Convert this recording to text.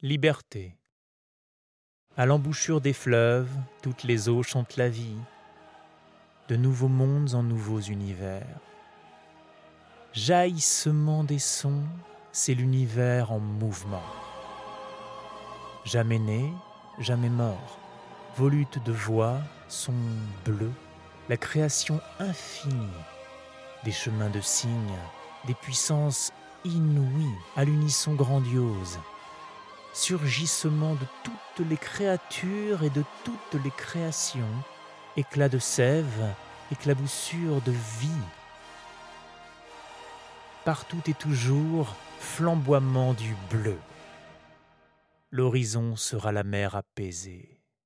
Liberté. À l'embouchure des fleuves, toutes les eaux chantent la vie, de nouveaux mondes en nouveaux univers. Jaillissement des sons, c'est l'univers en mouvement. Jamais né, jamais mort, volutes de voix, sont bleus, la création infinie, des chemins de signes, des puissances inouïes à l'unisson grandiose, surgissement de toutes les créatures et de toutes les créations, éclat de sève, éclaboussure de vie. Partout et toujours, flamboiement du bleu. L'horizon sera la mer apaisée.